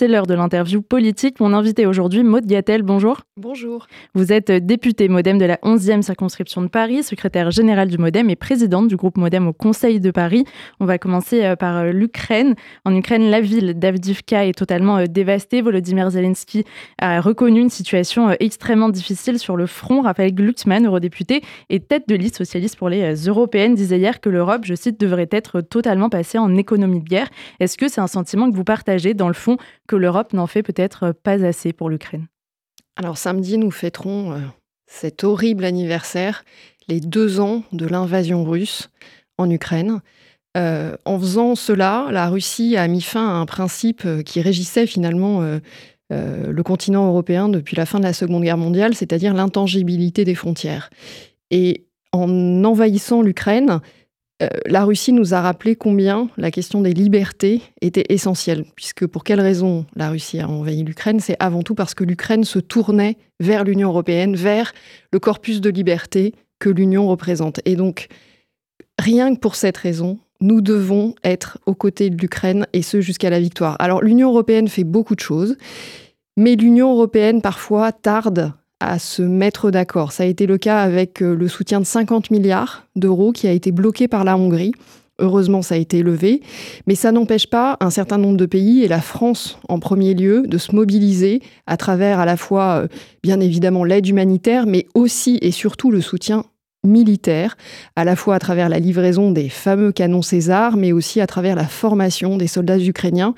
C'est l'heure de l'interview politique. Mon invité aujourd'hui, Maud Gattel, bonjour. Bonjour. Vous êtes députée Modem de la 11e circonscription de Paris, secrétaire générale du Modem et présidente du groupe Modem au Conseil de Paris. On va commencer euh, par euh, l'Ukraine. En Ukraine, la ville d'Avdivka est totalement euh, dévastée. Volodymyr Zelensky a reconnu une situation extrêmement difficile sur le front. Raphaël Glucksmann, eurodéputé et tête de liste socialiste pour les européennes, disait hier que l'Europe, je cite, devrait être totalement passée en économie de guerre. Est-ce que c'est un sentiment que vous partagez dans le fond que l'Europe n'en fait peut-être pas assez pour l'Ukraine Alors samedi, nous fêterons euh, cet horrible anniversaire, les deux ans de l'invasion russe en Ukraine. Euh, en faisant cela, la Russie a mis fin à un principe euh, qui régissait finalement le continent européen depuis la fin de la Seconde Guerre mondiale, c'est-à-dire l'intangibilité des frontières. Et en envahissant l'Ukraine, euh, la Russie nous a rappelé combien la question des libertés était essentielle, puisque pour quelle raison la Russie a envahi l'Ukraine? C'est avant tout parce que l'Ukraine se tournait vers l'Union européenne, vers le corpus de liberté que l'Union représente. Et donc, rien que pour cette raison, nous devons être aux côtés de l'Ukraine, et ce jusqu'à la victoire. Alors, l'Union européenne fait beaucoup de choses, mais l'Union européenne parfois tarde à se mettre d'accord. Ça a été le cas avec euh, le soutien de 50 milliards d'euros qui a été bloqué par la Hongrie. Heureusement, ça a été levé, mais ça n'empêche pas un certain nombre de pays, et la France en premier lieu, de se mobiliser à travers à la fois, euh, bien évidemment, l'aide humanitaire, mais aussi et surtout le soutien militaire, à la fois à travers la livraison des fameux canons César, mais aussi à travers la formation des soldats ukrainiens.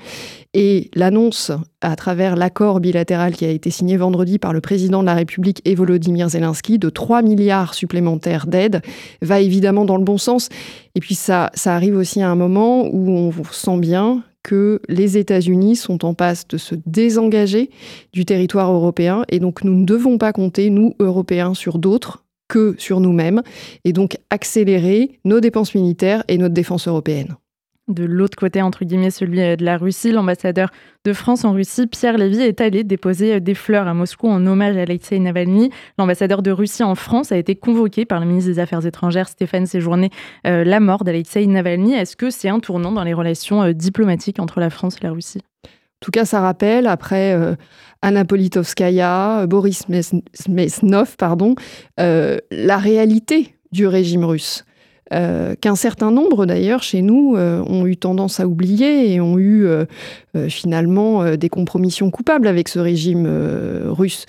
Et l'annonce, à travers l'accord bilatéral qui a été signé vendredi par le président de la République et Volodymyr Zelensky, de 3 milliards supplémentaires d'aide, va évidemment dans le bon sens. Et puis ça, ça arrive aussi à un moment où on sent bien que les États-Unis sont en passe de se désengager du territoire européen et donc nous ne devons pas compter, nous, Européens, sur d'autres que sur nous-mêmes, et donc accélérer nos dépenses militaires et notre défense européenne. De l'autre côté, entre guillemets, celui euh, de la Russie, l'ambassadeur de France en Russie, Pierre Lévy, est allé déposer euh, des fleurs à Moscou en hommage à Alexei Navalny. L'ambassadeur de Russie en France a été convoqué par le ministre des Affaires étrangères, Stéphane Séjourné, euh, la mort d'Alexei Navalny. Est-ce que c'est un tournant dans les relations diplomatiques entre la France et la Russie? Tout cas, ça rappelle, après euh, Anna Politkovskaya, Boris Mesnov, pardon, euh, la réalité du régime russe. Euh, qu'un certain nombre d'ailleurs chez nous ont eu tendance à oublier et ont eu finalement des compromissions coupables avec ce régime russe.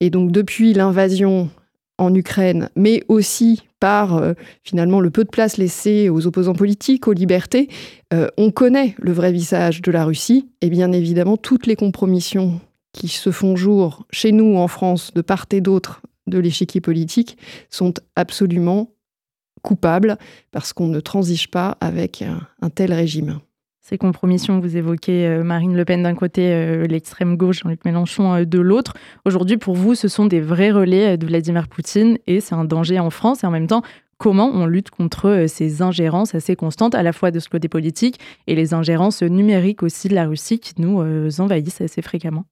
Et donc depuis l'invasion en Ukraine, mais aussi par euh, finalement le peu de place laissée aux opposants politiques, aux libertés, euh, on connaît le vrai visage de la Russie et bien évidemment toutes les compromissions qui se font jour chez nous en France de part et d'autre de l'échiquier politique sont absolument coupables parce qu'on ne transige pas avec un tel régime ces compromissions vous évoquez euh, Marine Le Pen d'un côté, euh, l'extrême gauche, Jean-Luc Mélenchon euh, de l'autre. Aujourd'hui, pour vous, ce sont des vrais relais de Vladimir Poutine et c'est un danger en France. Et en même temps, comment on lutte contre ces ingérences assez constantes, à la fois de ce côté politique et les ingérences numériques aussi de la Russie qui nous envahissent assez fréquemment?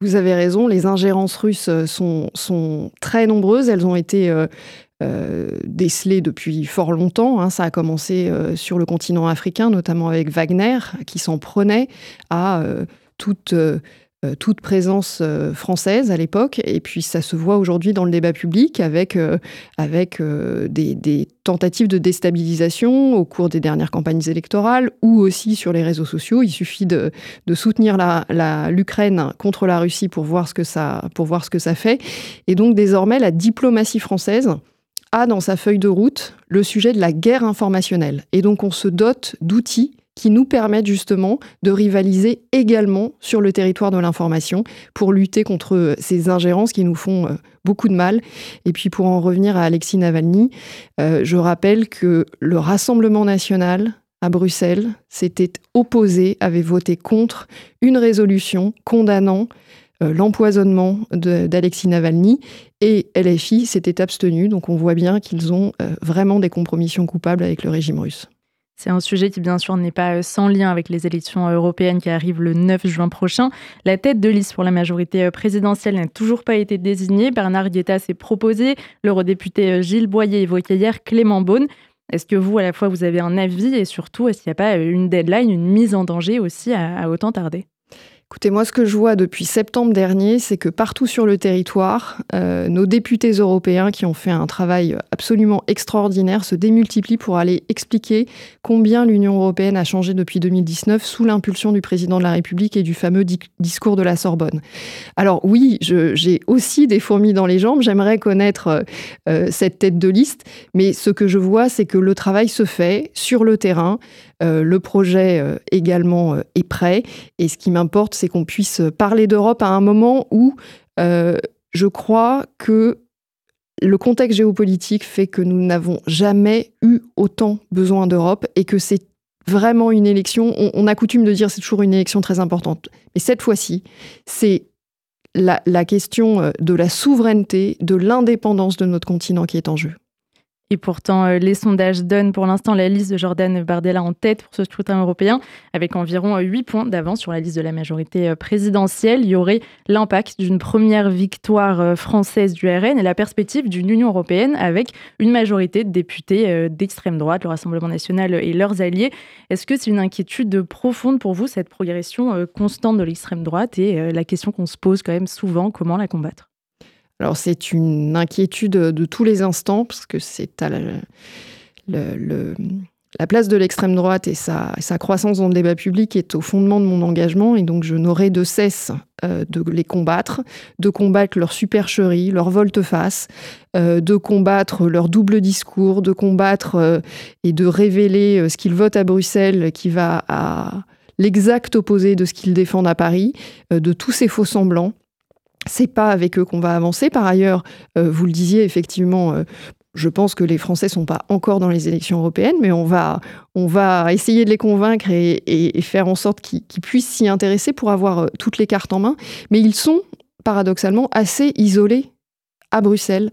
Vous avez raison, les ingérences russes sont, sont très nombreuses. Elles ont été décelé depuis fort longtemps. Hein. Ça a commencé euh, sur le continent africain, notamment avec Wagner, qui s'en prenait à euh, toute toute présence française à l'époque, et puis ça se voit aujourd'hui dans le débat public avec, avec des, tentatives de déstabilisation au cours des dernières campagnes électorales ou aussi sur les réseaux sociaux. Il suffit de, soutenir l'Ukraine la, contre la Russie pour voir, ce que ça, pour voir ce que ça fait. Et donc désormais, la diplomatie française a dans sa feuille de route le sujet de la guerre informationnelle. Et donc on se dote d'outils qui nous permettent justement de rivaliser également sur le territoire de l'information pour lutter contre ces ingérences qui nous font euh, beaucoup de mal. Et puis pour en revenir à Alexis Navalny, euh, je rappelle que le Rassemblement national à Bruxelles s'était opposé, avait voté contre une résolution condamnant euh, l'empoisonnement d'Alexis Navalny et LFI s'était abstenu. Donc on voit bien qu'ils ont euh, vraiment des compromissions coupables avec le régime russe. C'est un sujet qui, bien sûr, n'est pas euh, sans lien avec les élections européennes qui arrivent le 9 juin prochain. La tête de liste pour la majorité présidentielle n'a toujours pas été désignée. Bernard Guetta s'est proposé. L'eurodéputé Gilles Boyer évoquait hier Clément Beaune. Est-ce que vous, à la fois, vous avez un avis et surtout, est-ce qu'il n'y a pas une deadline, une mise en danger aussi à autant tarder? Écoutez, moi, ce que je vois depuis septembre dernier, c'est que partout sur le territoire, euh, nos députés européens qui ont fait un travail absolument extraordinaire se démultiplient pour aller expliquer combien l'Union européenne a changé depuis 2019 sous l'impulsion du président de la République et du fameux discours de la Sorbonne. Alors oui, j'ai aussi des fourmis dans les jambes, j'aimerais connaître euh, cette tête de liste, mais ce que je vois, c'est que le travail se fait sur le terrain. Euh, le projet euh, également euh, est prêt. Et ce qui m'importe, c'est qu'on puisse parler d'Europe à un moment où je crois que le contexte géopolitique fait que nous n'avons jamais eu autant besoin d'Europe et que c'est vraiment une élection. On, a coutume de dire c'est toujours une élection très importante. Mais cette fois-ci, c'est la question de la souveraineté, de l'indépendance de notre continent qui est en jeu. Et pourtant, euh, les sondages donnent pour l'instant la liste de Jordan Bardella en tête pour ce scrutin européen, avec environ 8 euh, points d'avance sur la liste de la majorité euh, présidentielle. Il y aurait l'impact d'une première victoire française du RN et la perspective d'une Union européenne avec une majorité de députés d'extrême droite, le Rassemblement national et leurs alliés. Est-ce que c'est une inquiétude profonde pour vous, cette progression constante de l'extrême droite? Et la question qu'on se pose quand même souvent, comment la combattre? Alors c'est une inquiétude de tous les instants, parce que c'est à la, place de l'extrême droite et sa, croissance dans le débat public est au fondement de mon engagement, et donc je n'aurai de cesse euh, de les combattre, de combattre leur supercherie, leur volte-face, euh, de combattre leur double discours, de combattre euh, et de révéler ce qu'ils votent à Bruxelles qui va à l'exact opposé de ce qu'ils défendent à Paris, de tous ces faux semblants c'est pas avec eux qu'on va avancer. Par ailleurs, euh, vous le disiez effectivement, euh, je pense que les Français sont pas encore dans les élections européennes, mais on va, essayer de les convaincre et, faire en sorte qu'ils puissent s'y intéresser pour avoir euh, toutes les cartes en main. Mais ils sont paradoxalement assez isolés à Bruxelles.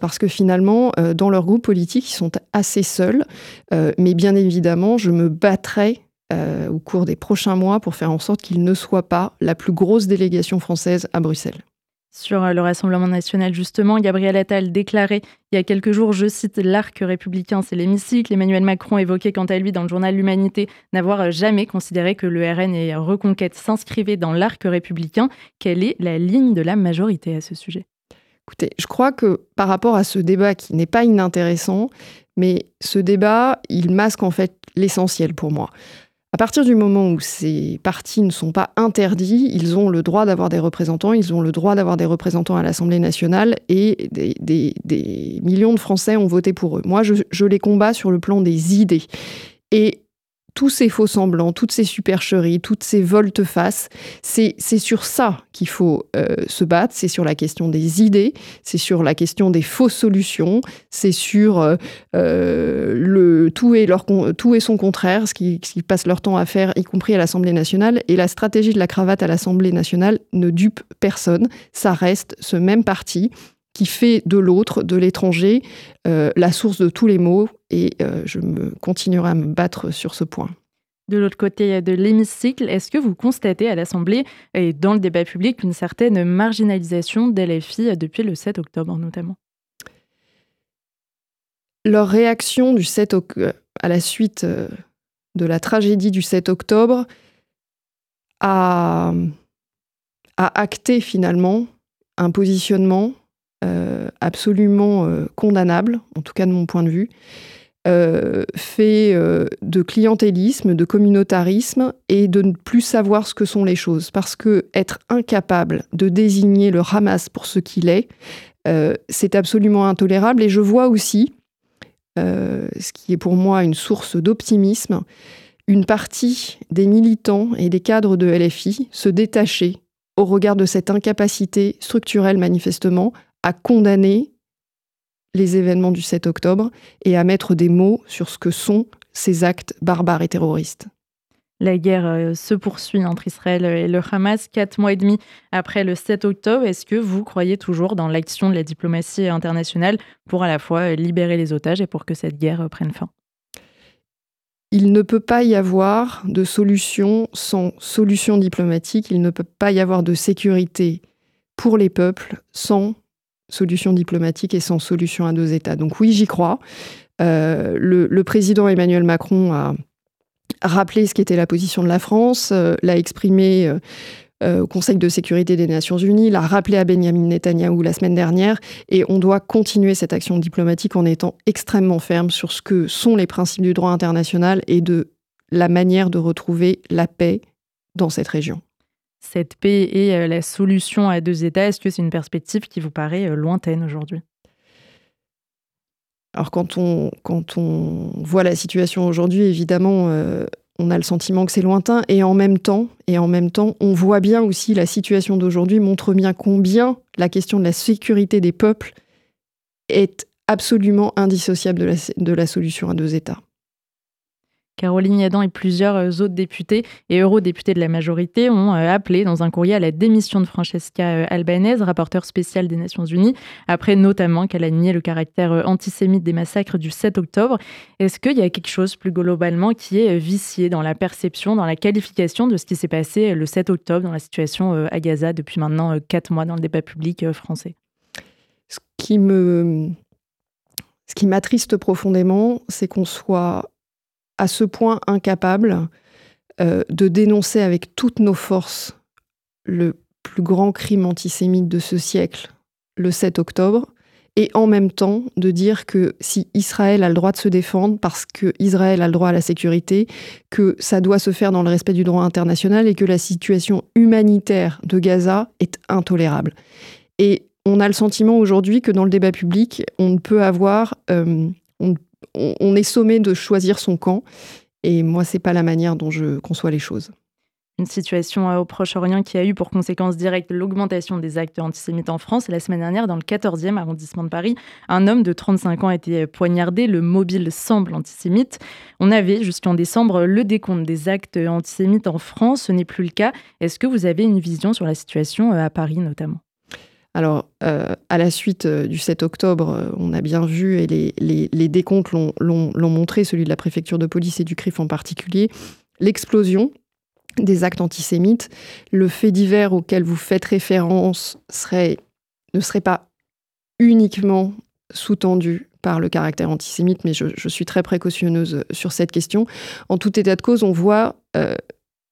parce que finalement, dans leur groupe politique, ils sont assez seuls. mais bien évidemment, je me battrai euh, au cours des prochains mois pour faire en sorte qu'il ne soit pas la plus grosse délégation française à Bruxelles. Sur euh, le Rassemblement national, justement, Gabriel Attal déclarait il y a quelques jours, je cite, l'arc républicain, c'est l'hémicycle. Emmanuel Macron évoquait quant à lui dans le journal L'Humanité n'avoir jamais considéré que le RN et Reconquête s'inscrivaient dans l'arc républicain. Quelle est la ligne de la majorité à ce sujet? Écoutez, je crois que par rapport à ce débat qui n'est pas inintéressant, mais ce débat, il masque en fait l'essentiel pour moi. À partir du moment où ces partis ne sont pas interdits, ils ont le droit d'avoir des représentants, ils ont le droit d'avoir des représentants à l'Assemblée nationale et des, millions de Français ont voté pour eux. Moi, je, les combats sur le plan des idées. Tous ces faux semblants, toutes ces supercheries, toutes ces volte-face, c'est sur ça qu'il faut euh, se battre, c'est sur la question des idées, c'est sur la question des fausses solutions, c'est sur euh, euh, le tout et, leur, tout et son contraire, ce qu'ils passent leur temps à faire, y compris à l'Assemblée nationale. Et la stratégie de la cravate à l'Assemblée nationale ne dupe personne, ça reste ce même parti qui fait de l'autre, de l'étranger, euh, la source de tous les maux, et euh, je me continuerai à me battre sur ce point. De l'autre côté de l'hémicycle, est-ce que vous constatez à l'Assemblée et dans le débat public une certaine marginalisation d'LFI depuis le 7 octobre notamment? Leur réaction du 7 à la suite euh, de la tragédie du 7 octobre a, a acté finalement un positionnement euh, absolument euh, condamnable, en tout cas de mon point de vue, euh, fait de clientélisme, de communautarisme et de ne plus savoir ce que sont les choses. Parce que être incapable de désigner le Hamas pour ce qu'il est, c'est absolument intolérable. Et je vois aussi, ce qui est pour moi une source d'optimisme, une partie des militants et des cadres de LFI se détacher au regard de cette incapacité structurelle manifestement à condamner les événements du 7 octobre et à mettre des mots sur ce que sont ces actes barbares et terroristes. La guerre euh, se poursuit entre Israël et le Hamas quatre mois et demi après le 7 octobre. Est-ce que vous croyez toujours dans l'action de la diplomatie internationale pour à la fois libérer les otages et pour que cette guerre prenne fin? Il ne peut pas y avoir de solution sans solution diplomatique, il ne peut pas y avoir de sécurité pour les peuples sans solution diplomatique et sans solution à deux États. Donc oui, j'y crois. Euh, le, président Emmanuel Macron a rappelé ce qu'était la position de la France, euh, l'a exprimé euh, au Conseil de sécurité des Nations Unies, l'a rappelé à Benjamin Netanyahou la semaine dernière, et on doit continuer cette action diplomatique en étant extrêmement ferme sur ce que sont les principes du droit international et de la manière de retrouver la paix dans cette région. Cette paix et euh, la solution à deux États, est-ce que c'est une perspective qui vous paraît euh, lointaine aujourd'hui? Alors quand on, voit la situation aujourd'hui, évidemment, on a le sentiment que c'est lointain et en même temps, on voit bien aussi la situation d'aujourd'hui montre bien combien la question de la sécurité des peuples est absolument indissociable de la solution à deux États. Caroline Yadan et plusieurs euh, autres députés et eurodéputés de la majorité ont euh, appelé dans un courrier à la démission de Francesca euh, Albanese, rapporteure spéciale des Nations Unies, après notamment qu'elle a nié le caractère antisémite des massacres du 7 octobre. Est-ce qu'il y a quelque chose plus globalement qui est vicié dans la perception, dans la qualification de ce qui s'est passé le 7 octobre dans la situation à Gaza depuis maintenant quatre mois dans le débat public français? Ce qui me... Ce qui m'attriste profondément, c'est qu'on soit à ce point incapable euh, de dénoncer avec toutes nos forces le plus grand crime antisémite de ce siècle, le 7 octobre, et en même temps de dire que si Israël a le droit de se défendre, parce que Israël a le droit à la sécurité, que ça doit se faire dans le respect du droit international et que la situation humanitaire de Gaza est intolérable. Et on a le sentiment aujourd'hui que dans le débat public, on ne peut avoir, euh, est sommé de choisir son camp. Et moi, c'est pas la manière dont je conçois les choses. Une situation euh, au Proche-Orient qui a eu pour conséquence directe l'augmentation des actes antisémites en France. La semaine dernière, dans le 14e arrondissement de Paris, un homme de 35 ans a été poignardé. Le mobile semble antisémite. On avait jusqu'en décembre le décompte des actes antisémites en France. Ce n'est plus le cas. Est-ce que vous avez une vision sur la situation euh, à Paris notamment? Alors, euh, à la suite euh, du 7 octobre, euh, on a bien vu, et les, décomptes l'ont montré, celui de la préfecture de police et du CRIF en particulier, l'explosion des actes antisémites. Le fait divers auquel vous faites référence ne serait pas uniquement sous-tendu par le caractère antisémite, mais je, suis très précautionneuse sur cette question. En tout état de cause, on voit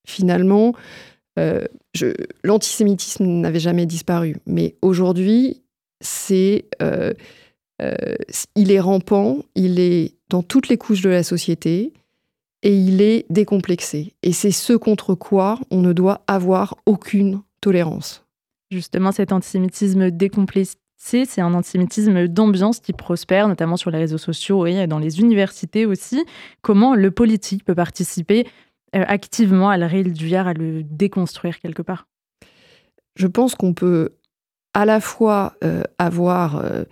finalement euh, l'antisémitisme n'avait jamais disparu, mais aujourd'hui, c'est, euh, euh, il est rampant, il est dans toutes les couches de la société et il est décomplexé. Et c'est ce contre quoi on ne doit avoir aucune tolérance. Justement, cet antisémitisme décomplexé, c'est un antisémitisme d'ambiance qui prospère, notamment sur les réseaux sociaux et dans les universités aussi. Comment le politique peut participer activement à le réduire, à le déconstruire quelque part Je pense qu'on peut à la fois euh, avoir euh,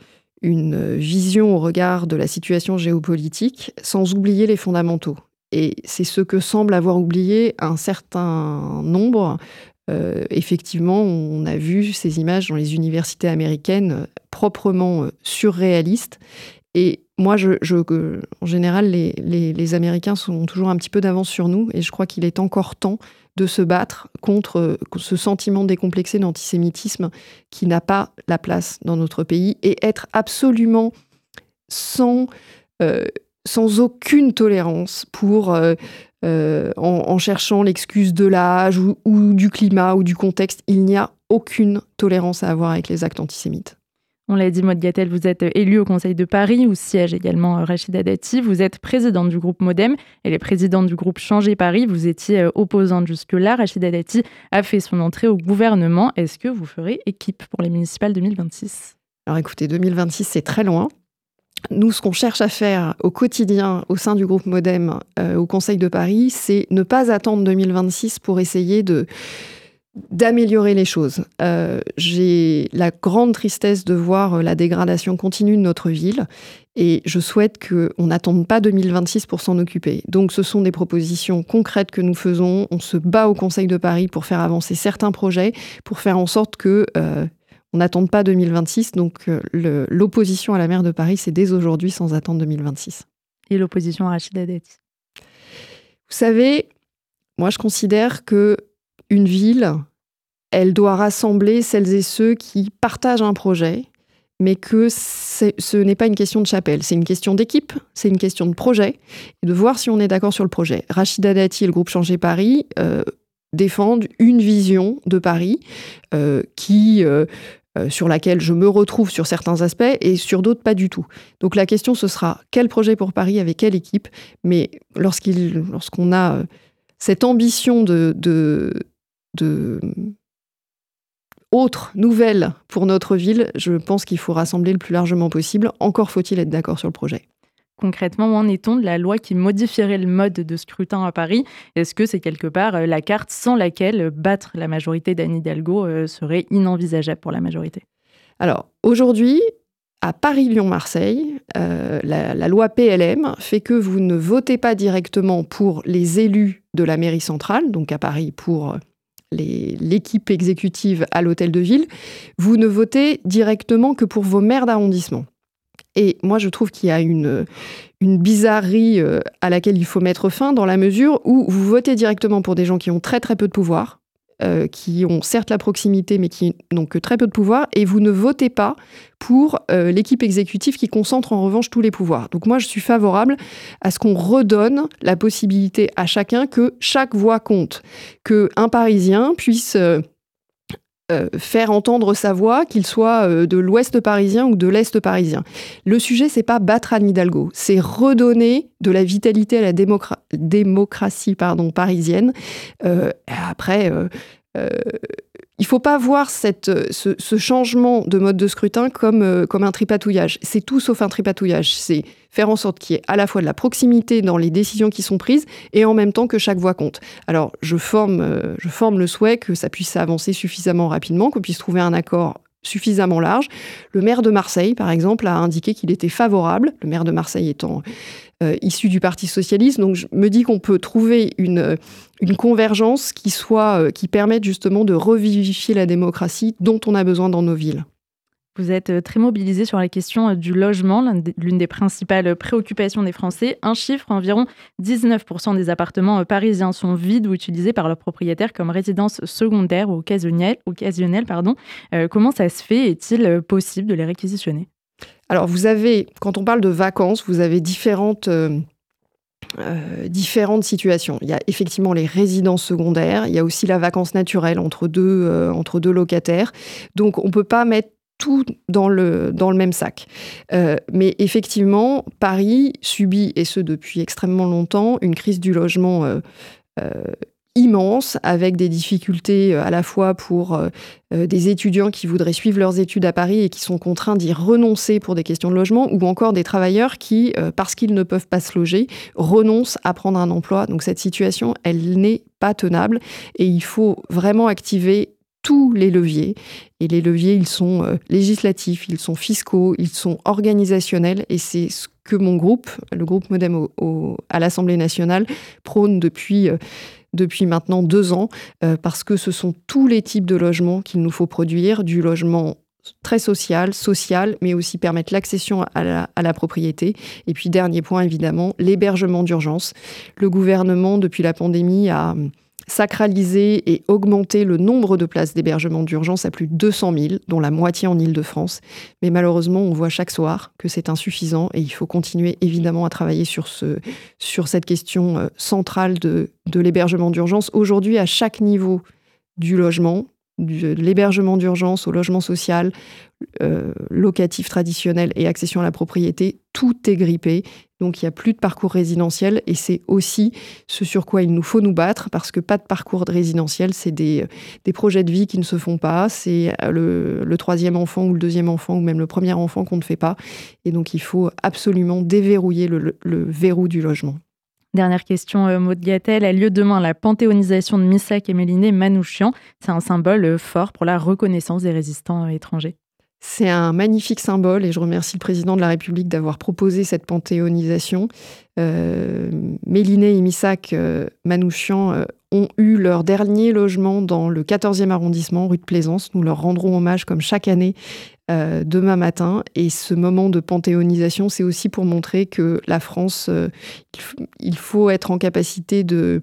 une vision au regard de la situation géopolitique sans oublier les fondamentaux. Et c'est ce que semble avoir oublié un certain nombre. effectivement, on a vu ces images dans les universités américaines proprement surréalistes. Et moi, je, en général, les, Américains sont toujours un petit peu d'avance sur nous et je crois qu'il est encore temps de se battre contre euh, ce sentiment décomplexé d'antisémitisme qui n'a pas la place dans notre pays et être absolument sans, euh, aucune tolérance pour, euh, en, cherchant l'excuse de l'âge ou du climat ou du contexte, il n'y a aucune tolérance à avoir avec les actes antisémites. On l'a dit, Maud Gattel, vous êtes élue au Conseil de Paris, où siège également euh, Rachida Dati. Vous êtes présidente du groupe Modem. Elle est présidente du groupe Changer Paris. Vous étiez euh, opposante jusque-là. Rachida Dati a fait son entrée au gouvernement. Est-ce que vous ferez équipe pour les municipales 2026 Alors écoutez, 2026, c'est très loin. Nous, ce qu'on cherche à faire au quotidien au sein du groupe Modem euh, au Conseil de Paris, c'est ne pas attendre 2026 pour essayer de d'améliorer les choses. Euh, j'ai la grande tristesse de voir euh, la dégradation continue de notre ville et je souhaite qu'on n'attende pas 2026 pour s'en occuper. Donc ce sont des propositions concrètes que nous faisons. On se bat au Conseil de Paris pour faire avancer certains projets, pour faire en sorte que... Euh, on n'attende pas 2026, donc l'opposition à la maire de Paris, c'est dès aujourd'hui sans attendre 2026. Et l'opposition à Rachida Dati? Vous savez, moi je considère que une ville, elle doit rassembler celles et ceux qui partagent un projet, mais que ce n'est pas une question de chapelle, c'est une question d'équipe, c'est une question de projet, et de voir si on est d'accord sur le projet. Rachida Dati et le groupe Changer Paris, euh, défendent une vision de Paris qui sur laquelle je me retrouve sur certains aspects et sur d'autres pas du tout. Donc la question ce sera quel projet pour Paris avec quelle équipe, mais lorsqu'on a cette ambition de, de autre, nouvelle pour notre ville, je pense qu'il faut rassembler le plus largement possible. Encore faut-il être d'accord sur le projet. Concrètement, où en est-on de la loi qui modifierait le mode de scrutin à Paris? Est-ce que c'est quelque part euh, la carte sans laquelle battre la majorité d'Anne Hidalgo euh, serait inenvisageable pour la majorité? Alors, aujourd'hui, à Paris-Lyon-Marseille, euh, la, la, loi PLM fait que vous ne votez pas directement pour les élus de la mairie centrale, donc à Paris pour l'équipe exécutive à l'hôtel de ville, vous ne votez directement que pour vos maires d'arrondissement. Et moi, je trouve qu'il y a une, une bizarrerie euh, à laquelle il faut mettre fin dans la mesure où vous votez directement pour des gens qui ont très très peu de pouvoir, euh, qui ont certes la proximité, mais qui n'ont que très peu de pouvoir, et vous ne votez pas pour euh, l'équipe exécutive qui concentre en revanche tous les pouvoirs. Donc moi, je suis favorable à ce qu'on redonne la possibilité à chacun que chaque voix compte, que un Parisien puisse euh, euh, faire entendre sa voix, qu'il soit euh, de l'ouest parisien ou de l'est parisien. Le sujet, c'est pas battre Anne Hidalgo, c'est redonner de la vitalité à la démocratie parisienne. Euh, après, il faut pas voir cette, ce, changement de mode de scrutin comme, comme un tripatouillage. C'est tout sauf un tripatouillage. C'est faire en sorte qu'il y ait à la fois de la proximité dans les décisions qui sont prises et en même temps que chaque voix compte. Alors, je forme, euh, je forme le souhait que ça puisse avancer suffisamment rapidement, qu'on puisse trouver un accord suffisamment large. Le maire de Marseille, par exemple, a indiqué qu'il était favorable, le maire de Marseille étant euh, issu du Parti socialiste. Donc je me dis qu'on peut trouver une, convergence qui, soit, euh, qui permette justement de revivifier la démocratie dont on a besoin dans nos villes. Vous êtes euh, très mobilisé sur la question euh, du logement, l'une des principales préoccupations des Français. Un chiffre, environ 19% des appartements euh, parisiens sont vides ou utilisés par leurs propriétaires comme résidence secondaire ou occasionnelle. comment ça se fait? Est-il possible de les réquisitionner? Alors, vous avez, quand on parle de vacances, vous avez différentes... différentes situations. Il y a effectivement les résidences secondaires, il y a aussi la vacance naturelle entre deux, entre deux locataires. Donc on ne peut pas mettre tout dans le, dans le même sac. Euh, mais effectivement, Paris subit, et ce depuis extrêmement longtemps, une crise du logement euh, euh, immense, avec des difficultés à la fois pour des étudiants qui voudraient suivre leurs études à Paris et qui sont contraints d'y renoncer pour des questions de logement, ou encore des travailleurs qui, parce qu'ils ne peuvent pas se loger, renoncent à prendre un emploi. Donc cette situation, elle n'est pas tenable et il faut vraiment activer tous les leviers. Et les leviers, ils sont euh, législatifs, ils sont fiscaux, ils sont organisationnels. Et c'est ce que mon groupe, le groupe Modem à l'Assemblée nationale, prône depuis, euh, depuis maintenant deux ans, euh, parce que ce sont tous les types de logements qu'il nous faut produire, du logement très social, social, mais aussi permettre l'accession à la, à la, propriété. Et puis, dernier point, évidemment, l'hébergement d'urgence. Le gouvernement, depuis la pandémie, a sacraliser et augmenter le nombre de places d'hébergement d'urgence à plus de 200 000, dont la moitié en Ile-de-France. Mais malheureusement, on voit chaque soir que c'est insuffisant et il faut continuer évidemment à travailler sur, ce, sur cette question euh, centrale de, l'hébergement d'urgence. Aujourd'hui, à chaque niveau du logement, de l'hébergement d'urgence au logement social, euh, locatif traditionnel et accession à la propriété, tout est grippé. Donc il n'y a plus de parcours résidentiel et c'est aussi ce sur quoi il nous faut nous battre parce que pas de parcours résidentiel, c'est des, des projets de vie qui ne se font pas, c'est le, le, troisième enfant ou le deuxième enfant ou même le premier enfant qu'on ne fait pas. Et donc il faut absolument déverrouiller le, verrou du logement. Dernière question, euh, Maud Gattel. A lieu demain la panthéonisation de Missak et Méliné Manouchian. C'est un symbole euh, fort pour la reconnaissance des résistants euh, étrangers. C'est un magnifique symbole et je remercie le président de la République d'avoir proposé cette panthéonisation. Euh, Méliné et Missak Manouchian ont eu leur dernier logement dans le 14e arrondissement, rue de Plaisance. Nous leur rendrons hommage comme chaque année euh, demain matin. Et ce moment de panthéonisation, c'est aussi pour montrer que la France, euh, il faut être en capacité de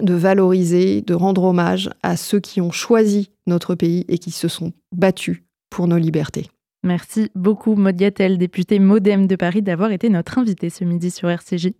valoriser, de rendre hommage à ceux qui ont choisi notre pays et qui se sont battus pour nos libertés. Merci beaucoup, Maud Gattel, députée Modem de Paris, d'avoir été notre invitée ce midi sur RCJ.